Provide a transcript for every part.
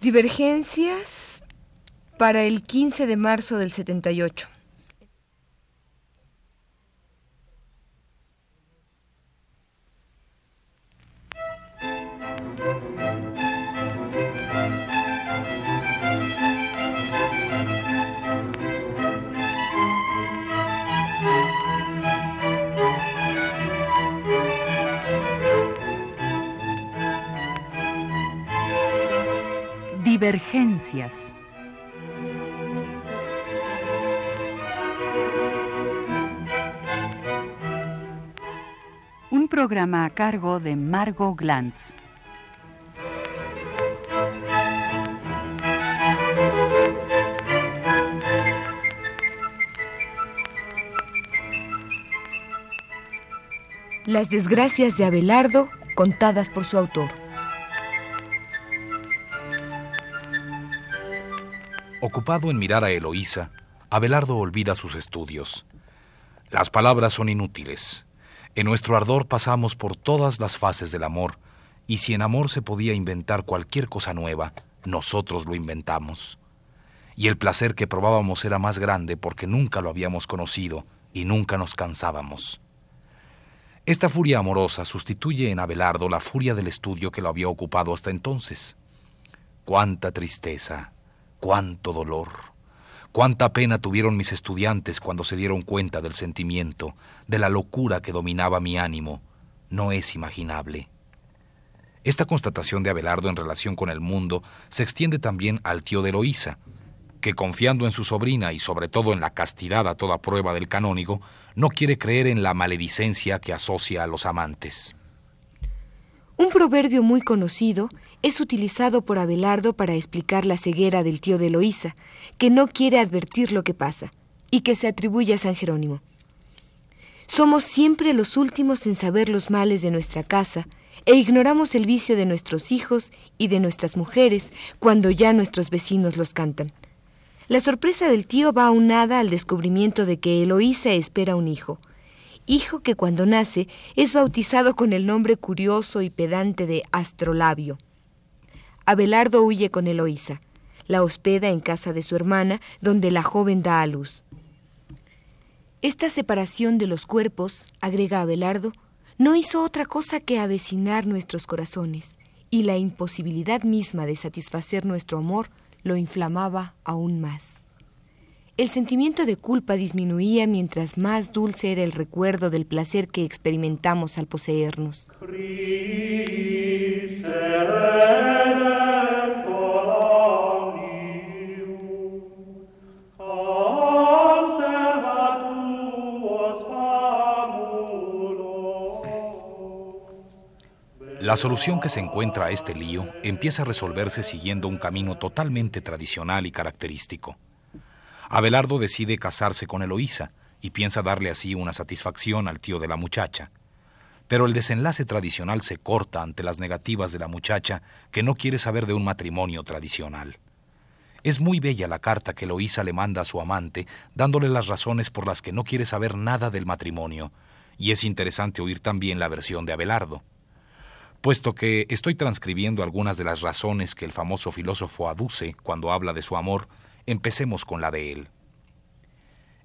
Divergencias para el 15 de marzo del 78. Divergencias. Un programa a cargo de Margot Glantz. Las desgracias de Abelardo contadas por su autor. Ocupado en mirar a Eloísa, Abelardo olvida sus estudios. Las palabras son inútiles. En nuestro ardor pasamos por todas las fases del amor, y si en amor se podía inventar cualquier cosa nueva, nosotros lo inventamos. Y el placer que probábamos era más grande porque nunca lo habíamos conocido y nunca nos cansábamos. Esta furia amorosa sustituye en Abelardo la furia del estudio que lo había ocupado hasta entonces. Cuánta tristeza, cuánto dolor, cuánta pena tuvieron mis estudiantes cuando se dieron cuenta del sentimiento, de la locura que dominaba mi ánimo, no es imaginable. Esta constatación de Abelardo en relación con el mundo se extiende también al tío de Eloísa, que confiando en su sobrina y sobre todo en la castidad a toda prueba del canónigo, no quiere creer en la maledicencia que asocia a los amantes. Un proverbio muy conocido es utilizado por Abelardo para explicar la ceguera del tío de Eloísa, que no quiere advertir lo que pasa, y que se atribuye a San Jerónimo. Somos siempre los últimos en saber los males de nuestra casa, e ignoramos el vicio de nuestros hijos y de nuestras mujeres cuando ya nuestros vecinos los cantan. La sorpresa del tío va aunada al descubrimiento de que Eloísa espera un hijo, hijo que cuando nace es bautizado con el nombre curioso y pedante de Astrolabio. Abelardo huye con Eloísa, la hospeda en casa de su hermana, donde la joven da a luz. Esta separación de los cuerpos, agrega Abelardo, no hizo otra cosa que avecinar nuestros corazones, y la imposibilidad misma de satisfacer nuestro amor lo inflamaba aún más. El sentimiento de culpa disminuía mientras más dulce era el recuerdo del placer que experimentamos al poseernos. La solución que se encuentra a este lío empieza a resolverse siguiendo un camino totalmente tradicional y característico. Abelardo decide casarse con Eloísa y piensa darle así una satisfacción al tío de la muchacha. Pero el desenlace tradicional se corta ante las negativas de la muchacha que no quiere saber de un matrimonio tradicional. Es muy bella la carta que Eloísa le manda a su amante, dándole las razones por las que no quiere saber nada del matrimonio, y es interesante oír también la versión de Abelardo. Puesto que estoy transcribiendo algunas de las razones que el famoso filósofo aduce cuando habla de su amor, Empecemos con la de él.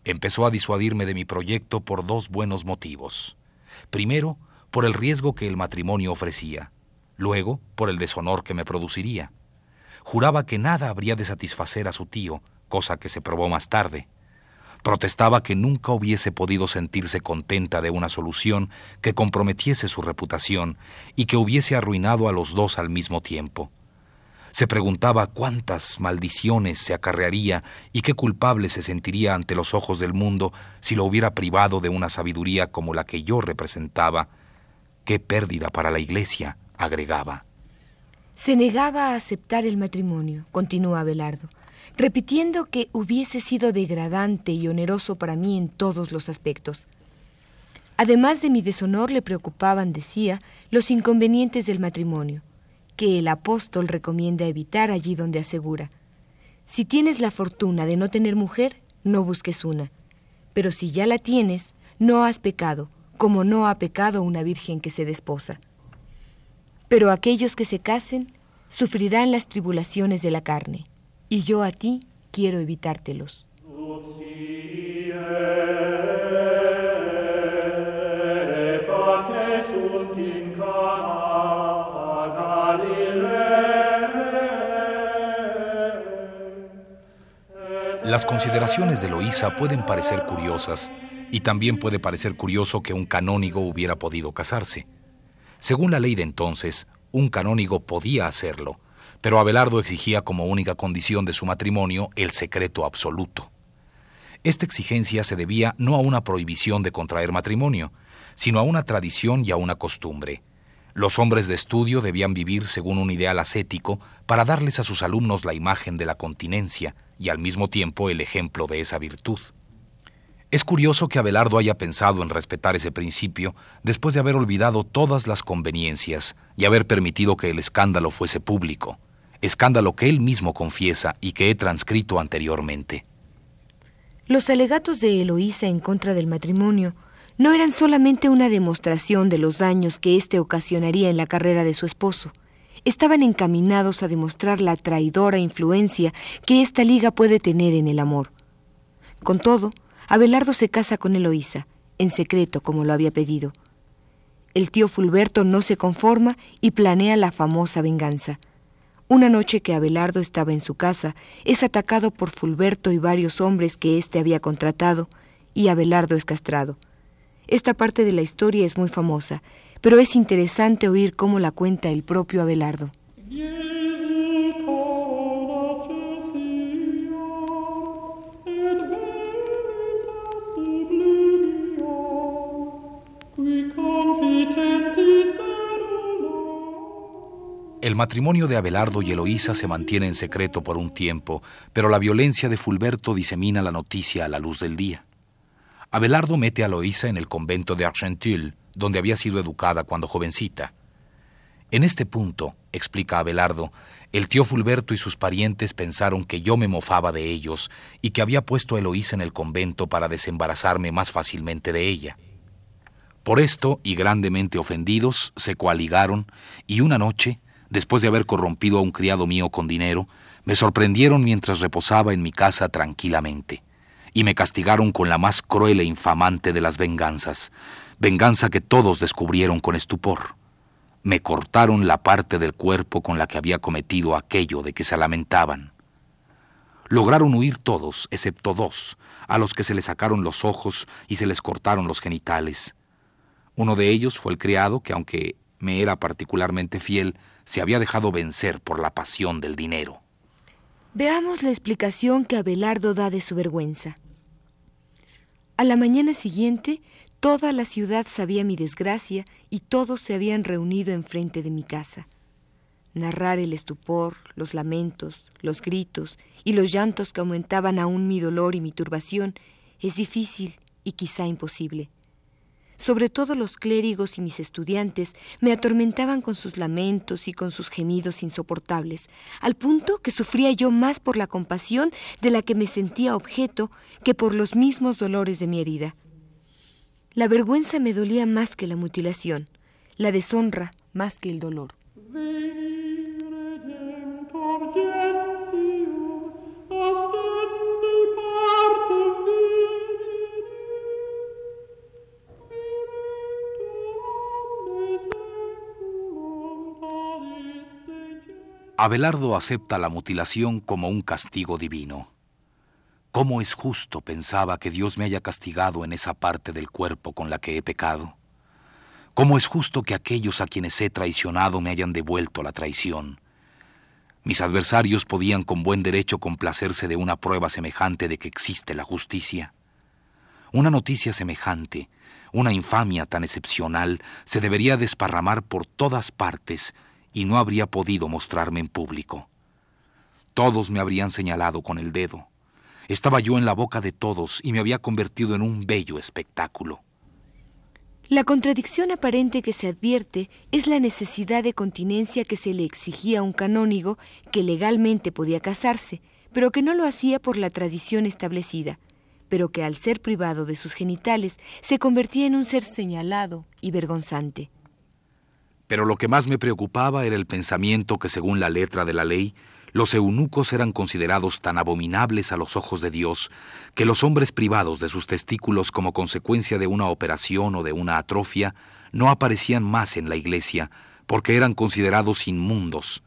Empezó a disuadirme de mi proyecto por dos buenos motivos. Primero, por el riesgo que el matrimonio ofrecía. Luego, por el deshonor que me produciría. Juraba que nada habría de satisfacer a su tío, cosa que se probó más tarde. Protestaba que nunca hubiese podido sentirse contenta de una solución que comprometiese su reputación y que hubiese arruinado a los dos al mismo tiempo. Se preguntaba cuántas maldiciones se acarrearía y qué culpable se sentiría ante los ojos del mundo si lo hubiera privado de una sabiduría como la que yo representaba. Qué pérdida para la Iglesia, agregaba. Se negaba a aceptar el matrimonio, continúa Abelardo, repitiendo que hubiese sido degradante y oneroso para mí en todos los aspectos. Además de mi deshonor le preocupaban, decía, los inconvenientes del matrimonio que el apóstol recomienda evitar allí donde asegura, si tienes la fortuna de no tener mujer, no busques una, pero si ya la tienes, no has pecado, como no ha pecado una virgen que se desposa. Pero aquellos que se casen sufrirán las tribulaciones de la carne, y yo a ti quiero evitártelos. Las consideraciones de Loísa pueden parecer curiosas, y también puede parecer curioso que un canónigo hubiera podido casarse. Según la ley de entonces, un canónigo podía hacerlo, pero Abelardo exigía como única condición de su matrimonio el secreto absoluto. Esta exigencia se debía no a una prohibición de contraer matrimonio, sino a una tradición y a una costumbre. Los hombres de estudio debían vivir según un ideal ascético para darles a sus alumnos la imagen de la continencia y al mismo tiempo el ejemplo de esa virtud. Es curioso que Abelardo haya pensado en respetar ese principio después de haber olvidado todas las conveniencias y haber permitido que el escándalo fuese público, escándalo que él mismo confiesa y que he transcrito anteriormente. Los alegatos de Eloísa en contra del matrimonio no eran solamente una demostración de los daños que éste ocasionaría en la carrera de su esposo, estaban encaminados a demostrar la traidora influencia que esta liga puede tener en el amor. Con todo, Abelardo se casa con Eloísa, en secreto como lo había pedido. El tío Fulberto no se conforma y planea la famosa venganza. Una noche que Abelardo estaba en su casa, es atacado por Fulberto y varios hombres que éste había contratado, y Abelardo es castrado. Esta parte de la historia es muy famosa, pero es interesante oír cómo la cuenta el propio Abelardo. El matrimonio de Abelardo y Eloísa se mantiene en secreto por un tiempo, pero la violencia de Fulberto disemina la noticia a la luz del día. Abelardo mete a Eloísa en el convento de Argenteuil, donde había sido educada cuando jovencita. En este punto, explica Abelardo, el tío Fulberto y sus parientes pensaron que yo me mofaba de ellos y que había puesto a Eloísa en el convento para desembarazarme más fácilmente de ella. Por esto, y grandemente ofendidos, se coaligaron y una noche después de haber corrompido a un criado mío con dinero, me sorprendieron mientras reposaba en mi casa tranquilamente, y me castigaron con la más cruel e infamante de las venganzas, venganza que todos descubrieron con estupor. Me cortaron la parte del cuerpo con la que había cometido aquello de que se lamentaban. Lograron huir todos, excepto dos, a los que se les sacaron los ojos y se les cortaron los genitales. Uno de ellos fue el criado que, aunque me era particularmente fiel, se había dejado vencer por la pasión del dinero. Veamos la explicación que Abelardo da de su vergüenza. A la mañana siguiente, toda la ciudad sabía mi desgracia y todos se habían reunido enfrente de mi casa. Narrar el estupor, los lamentos, los gritos y los llantos que aumentaban aún mi dolor y mi turbación es difícil y quizá imposible. Sobre todo los clérigos y mis estudiantes me atormentaban con sus lamentos y con sus gemidos insoportables, al punto que sufría yo más por la compasión de la que me sentía objeto que por los mismos dolores de mi herida. La vergüenza me dolía más que la mutilación, la deshonra más que el dolor. Abelardo acepta la mutilación como un castigo divino. ¿Cómo es justo, pensaba, que Dios me haya castigado en esa parte del cuerpo con la que he pecado? ¿Cómo es justo que aquellos a quienes he traicionado me hayan devuelto la traición? Mis adversarios podían con buen derecho complacerse de una prueba semejante de que existe la justicia. Una noticia semejante, una infamia tan excepcional, se debería desparramar por todas partes y no habría podido mostrarme en público. Todos me habrían señalado con el dedo. Estaba yo en la boca de todos y me había convertido en un bello espectáculo. La contradicción aparente que se advierte es la necesidad de continencia que se le exigía a un canónigo que legalmente podía casarse, pero que no lo hacía por la tradición establecida, pero que al ser privado de sus genitales se convertía en un ser señalado y vergonzante. Pero lo que más me preocupaba era el pensamiento que, según la letra de la ley, los eunucos eran considerados tan abominables a los ojos de Dios que los hombres privados de sus testículos como consecuencia de una operación o de una atrofia no aparecían más en la iglesia porque eran considerados inmundos,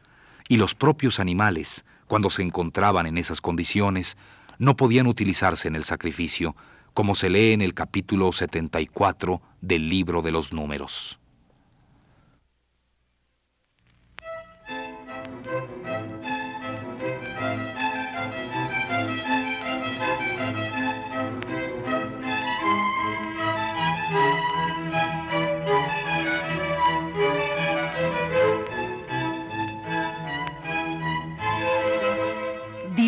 y los propios animales, cuando se encontraban en esas condiciones, no podían utilizarse en el sacrificio, como se lee en el capítulo 74 del libro de los números.